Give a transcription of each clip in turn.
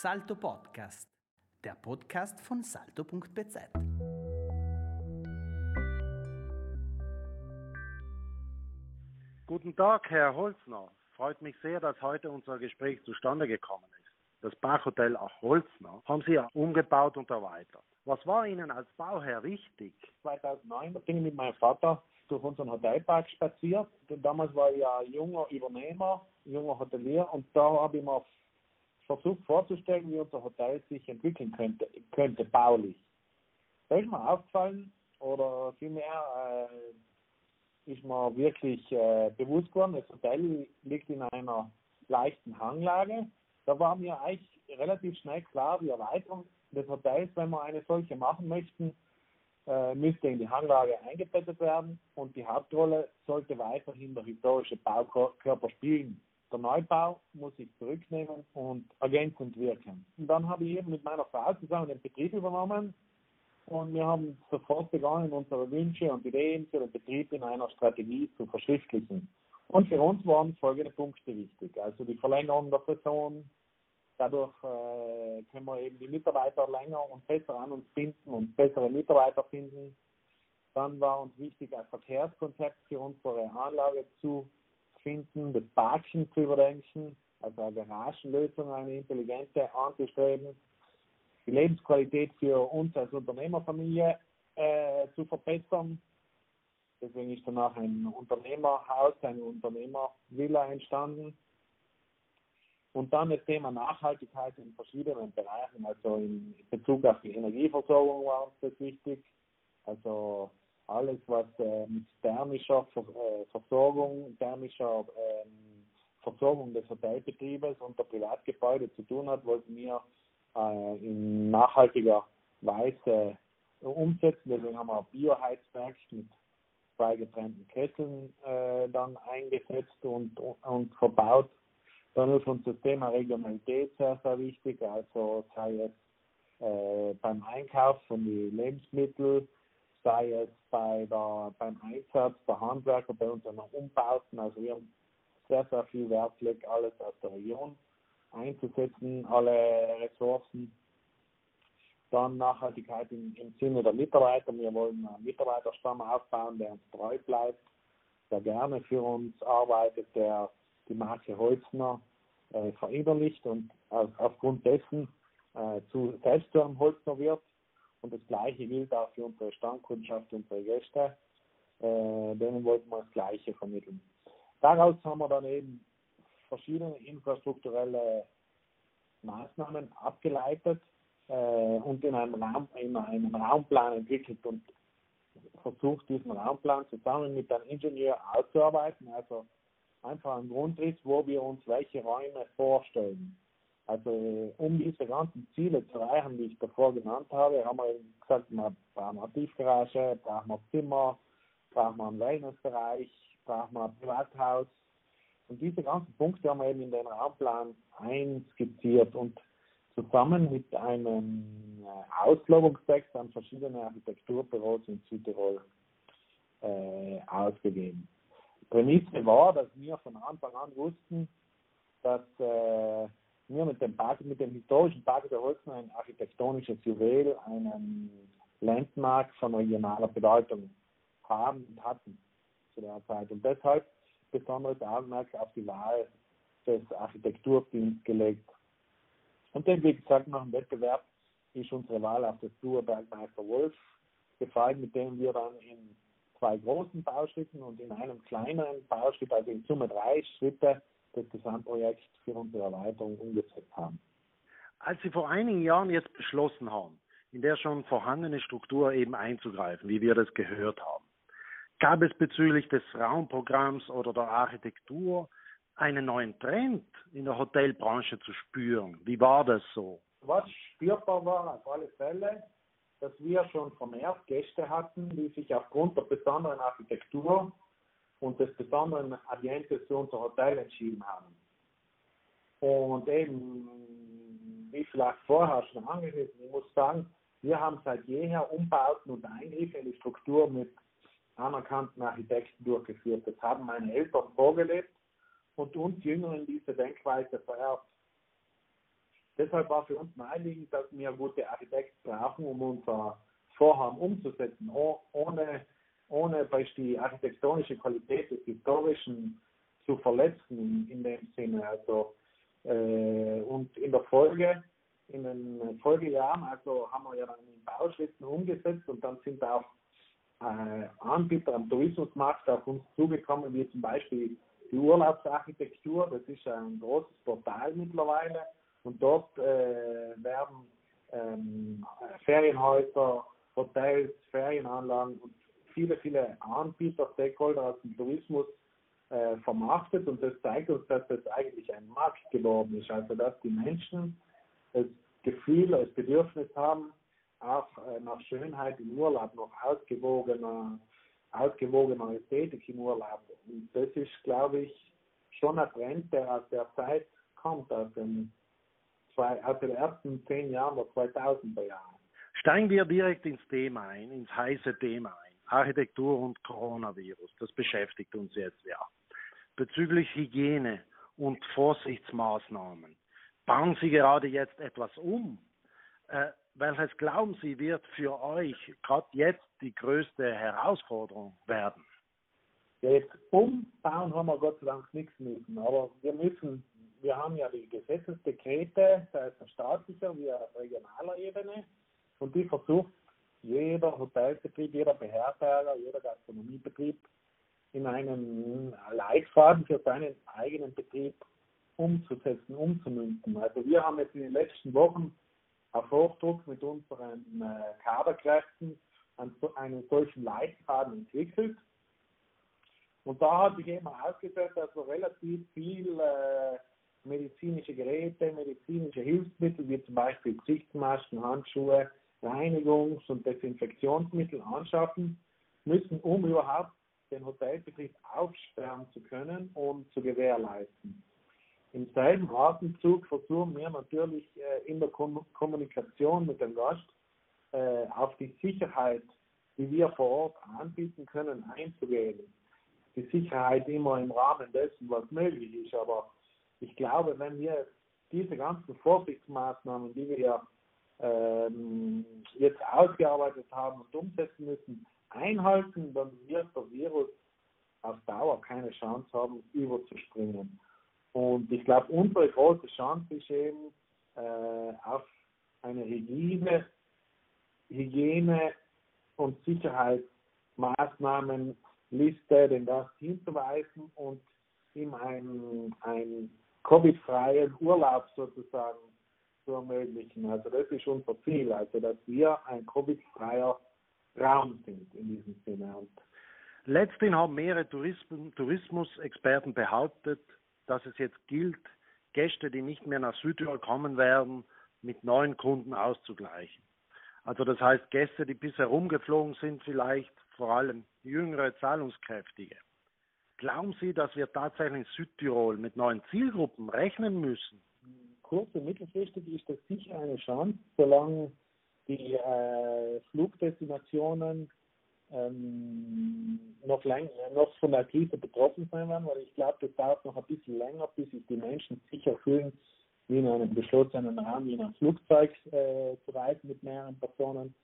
Salto Podcast, der Podcast von salto.bz. Guten Tag, Herr Holzner. Freut mich sehr, dass heute unser Gespräch zustande gekommen ist. Das Parkhotel auch Holzner haben Sie ja umgebaut und erweitert. Was war Ihnen als Bauherr wichtig? 2009 bin ich mit meinem Vater durch unseren Hotelpark spaziert. Damals war ich ja junger Übernehmer, junger Hotelier und da habe ich mir versucht vorzustellen, wie unser Hotel sich entwickeln könnte, könnte baulich. Da ist mir aufgefallen, oder vielmehr äh, ist mir wirklich äh, bewusst geworden, das Hotel liegt in einer leichten Hanglage. Da war mir eigentlich relativ schnell klar, die Erweiterung des Hotels, wenn wir eine solche machen möchten, äh, müsste in die Hanglage eingebettet werden und die Hauptrolle sollte weiterhin der historische Baukörper spielen der Neubau muss ich zurücknehmen und ergänzend wirken. Und dann habe ich eben mit meiner Frau zusammen den Betrieb übernommen und wir haben sofort begonnen, unsere Wünsche und Ideen für den Betrieb in einer Strategie zu verschriftlichen. Und für uns waren folgende Punkte wichtig. Also die Verlängerung der Person. Dadurch äh, können wir eben die Mitarbeiter länger und besser an uns binden und bessere Mitarbeiter finden. Dann war uns wichtig, ein Verkehrskonzept für unsere Anlage zu finden, das Parken zu überdenken, also eine Garagenlösung, eine intelligente anzustreben, die Lebensqualität für uns als Unternehmerfamilie äh, zu verbessern. Deswegen ist danach ein Unternehmerhaus, eine Unternehmervilla entstanden. Und dann das Thema Nachhaltigkeit in verschiedenen Bereichen, also in Bezug auf die Energieversorgung war uns das wichtig. Also alles, was äh, mit thermischer Ver äh, Versorgung, thermischer ähm, Versorgung des Hotelbetriebes und der Privatgebäude zu tun hat, wollten wir äh, in nachhaltiger Weise umsetzen. Deswegen haben wir ein Bioheizwerk mit zwei getrennten Kesseln äh, dann eingesetzt und, und verbaut. Dann ist uns das Thema Regionalität sehr, sehr wichtig, also sei es äh, beim Einkauf von den Lebensmitteln, sei es bei der, beim Einsatz der Handwerker bei unseren Umbauten. Also wir haben sehr, sehr viel Wert gelegt, alles aus der Region einzusetzen, alle Ressourcen. Dann Nachhaltigkeit im, im Sinne der Mitarbeiter. Wir wollen einen Mitarbeiterstamm aufbauen, der uns treu bleibt, der gerne für uns arbeitet, der die Marke Holzner äh, verinnerlicht und auf, aufgrund dessen äh, zu, selbst zu einem Holzner wird und das Gleiche gilt auch für unsere Stammkundschaft, unsere Gäste. Äh, denen wollten wir das Gleiche vermitteln. Daraus haben wir dann eben verschiedene infrastrukturelle Maßnahmen abgeleitet äh, und in einem, Raum, in einem Raumplan entwickelt und versucht, diesen Raumplan zusammen mit einem Ingenieur auszuarbeiten. Also einfach ein Grundriss, wo wir uns welche Räume vorstellen. Also um diese ganzen Ziele zu erreichen, die ich davor genannt habe, haben wir gesagt, wir brauchen eine Tiefgarage, brauchen wir Zimmer, brauchen wir einen Wellnessbereich, brauchen wir ein Privathaus. Und diese ganzen Punkte haben wir eben in den Raumplan einskizziert und zusammen mit einem äh, Auslobungstext an verschiedene Architekturbüros in Südtirol äh, ausgegeben. Prämisse war, dass wir von Anfang an wussten, dass äh, wir mit dem, Park, mit dem historischen Park der Holzen ein architektonisches Juwel, einen Landmark von regionaler Bedeutung haben und hatten zu der Zeit. Und deshalb besonderes Augenmerk auf die Wahl des Architekturteams gelegt. Und dann, wie gesagt, nach dem Wettbewerb ist unsere Wahl auf das Duo Bergmeister Wolf gefallen, mit dem wir dann in zwei großen Bauschritten und in einem kleineren Bauschritt, also in Summe drei Schritte, das Gesamtprojekt für unsere Erweiterung umgesetzt haben. Als Sie vor einigen Jahren jetzt beschlossen haben, in der schon vorhandene Struktur eben einzugreifen, wie wir das gehört haben, gab es bezüglich des Raumprogramms oder der Architektur einen neuen Trend in der Hotelbranche zu spüren? Wie war das so? Was spürbar war auf alle Fälle, dass wir schon vermehrt Gäste hatten, die sich aufgrund der besonderen Architektur und des besonderen Ambientes für unser Hotel entschieden haben. Und eben, wie vielleicht vorher schon angerissen, ich muss sagen, wir haben seit jeher Umbauten und Eingriffe in die Struktur mit anerkannten Architekten durchgeführt. Das haben meine Eltern vorgelebt und uns Jüngeren diese Denkweise vererbt. Deshalb war für uns naheliegend, dass wir gute Architekten brauchen, um unser Vorhaben umzusetzen, ohne, ohne die architektonische Qualität des Historischen zu verletzen in, dem Sinne. Also, äh, und in der Folge, in den Folgejahren, also haben wir ja dann in Bauschritten umgesetzt und dann sind auch äh, Anbieter am Tourismusmarkt auf uns zugekommen, wie zum Beispiel die Urlaubsarchitektur. Das ist ein großes Portal mittlerweile und dort äh, werden ähm, Ferienhäuser, Hotels, Ferienanlagen und viele, viele Anbieter, Stakeholder aus dem Tourismus äh, vermarktet und das zeigt uns, dass das eigentlich ein Markt geworden ist. Also dass die Menschen das Gefühl, das Bedürfnis haben, auch äh, nach Schönheit im Urlaub, noch ausgewogener, ausgewogener Ästhetik im Urlaub. Und das ist, glaube ich, schon ein Trend, der aus der Zeit kommt, aus den, zwei, aus den ersten zehn Jahren der 2000er Jahre. Steigen wir direkt ins Thema ein, ins heiße Thema ein. Architektur und Coronavirus, das beschäftigt uns jetzt ja. Bezüglich Hygiene und Vorsichtsmaßnahmen, bauen Sie gerade jetzt etwas um? Äh, welches glauben Sie wird für euch gerade jetzt die größte Herausforderung werden? Jetzt umbauen haben wir Gott sei Dank nichts müssen, aber wir müssen, wir haben ja die Gesetzesdekrete, sei es auf staatlicher wie auf regionaler Ebene, und die versucht jeder Hotelbetrieb, jeder Beherberger, jeder Gastronomiebetrieb in einen Leitfaden für seinen eigenen Betrieb umzusetzen, umzumünzen. Also wir haben jetzt in den letzten Wochen auf Hochdruck mit unseren äh, Kaderkräften einen solchen Leitfaden entwickelt. Und da hat sich eben ausgesetzt, dass wir relativ viel äh, medizinische Geräte, medizinische Hilfsmittel, wie zum Beispiel Gesichtsmasken, Handschuhe, Reinigungs- und Desinfektionsmittel anschaffen müssen, um überhaupt den Hotelbetrieb aufsperren zu können und zu gewährleisten. Im selben Atemzug versuchen wir natürlich äh, in der Kom Kommunikation mit dem Gast äh, auf die Sicherheit, die wir vor Ort anbieten können, einzugehen. Die Sicherheit immer im Rahmen dessen, was möglich ist. Aber ich glaube, wenn wir diese ganzen Vorsichtsmaßnahmen, die wir ähm, jetzt ausgearbeitet haben und umsetzen müssen, einhalten, dann wird der Virus auf Dauer keine Chance haben, überzuspringen. Und ich glaube, unsere große Chance ist eben, äh, auf eine Hygiene, Hygiene und Sicherheitsmaßnahmenliste den Gast hinzuweisen und ihm einen, einen Covid-freien Urlaub sozusagen zu ermöglichen. Also das ist unser Ziel, also dass wir ein Covid-freier Raum sind in diesem Sinne. Und Letztendlich haben mehrere Tourismusexperten behauptet, dass es jetzt gilt, Gäste, die nicht mehr nach Südtirol kommen werden, mit neuen Kunden auszugleichen. Also das heißt Gäste, die bisher rumgeflogen sind, vielleicht vor allem jüngere, zahlungskräftige. Glauben Sie, dass wir tatsächlich in Südtirol mit neuen Zielgruppen rechnen müssen? Kurz- und mittelfristig ist das sicher eine Chance, solange die äh, Flugdestinationen ähm, noch, lang, noch von der Krise betroffen sein werden, weil ich glaube, das dauert noch ein bisschen länger, bis sich die Menschen sicher fühlen, wie in einem geschlossenen Raum, wie in einem Flugzeug äh, zu reisen mit mehreren Personen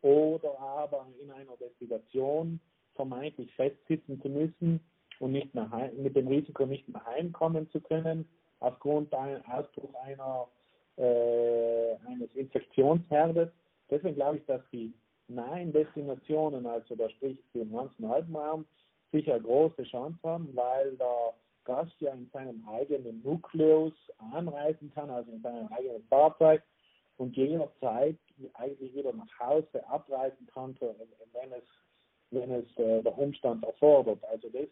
oder aber in einer Destination vermeintlich festsitzen zu müssen und nicht mehr heim, mit dem Risiko nicht mehr heimkommen zu können aufgrund eines Ausbruchs einer, äh, eines Infektionsherdes. Deswegen glaube ich, dass die nahen Destinationen, also da sprich den ganzen Alpenraum, sicher große Chance haben, weil der Gast ja in seinem eigenen Nukleus anreisen kann, also in seinem eigenen Fahrzeug und jederzeit eigentlich wieder nach Hause abreisen kann, wenn es, wenn es äh, der Umstand erfordert. Also das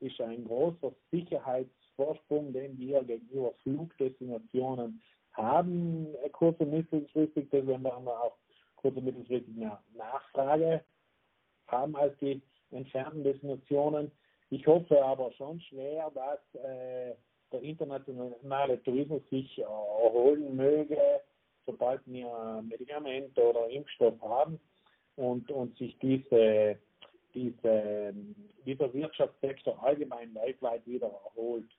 ist ein großer Sicherheits Vorsprung, den wir gegenüber Flugdestinationen haben, kurz- und mittelfristig, deswegen haben wir auch kurz- und mittelfristig eine Nachfrage haben als die entfernten Destinationen. Ich hoffe aber schon schwer, dass äh, der internationale Tourismus sich erholen möge, sobald wir Medikamente oder Impfstoff haben und, und sich diese, diese, dieser Wirtschaftssektor allgemein weltweit wieder erholt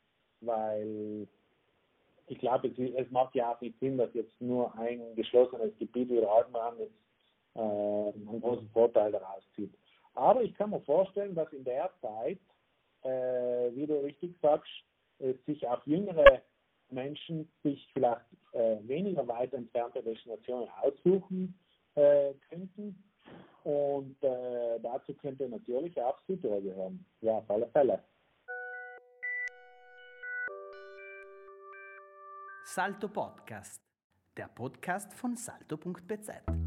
weil ich glaube, es, es, macht ja auch nicht Sinn, dass jetzt nur ein geschlossenes Gebiet wie Alpenrand jetzt äh, einen großen Vorteil daraus zieht. Aber ich kann mir vorstellen, dass in der Zeit, äh, wie du richtig sagst, sich auch jüngere Menschen sich vielleicht äh, weniger weit entfernte Destinationen aussuchen äh, könnten. Und äh, dazu könnte natürlich auch Südtirol gehören. Ja, auf alle Fälle. Salto Podcast, der Podcast von salto.bz.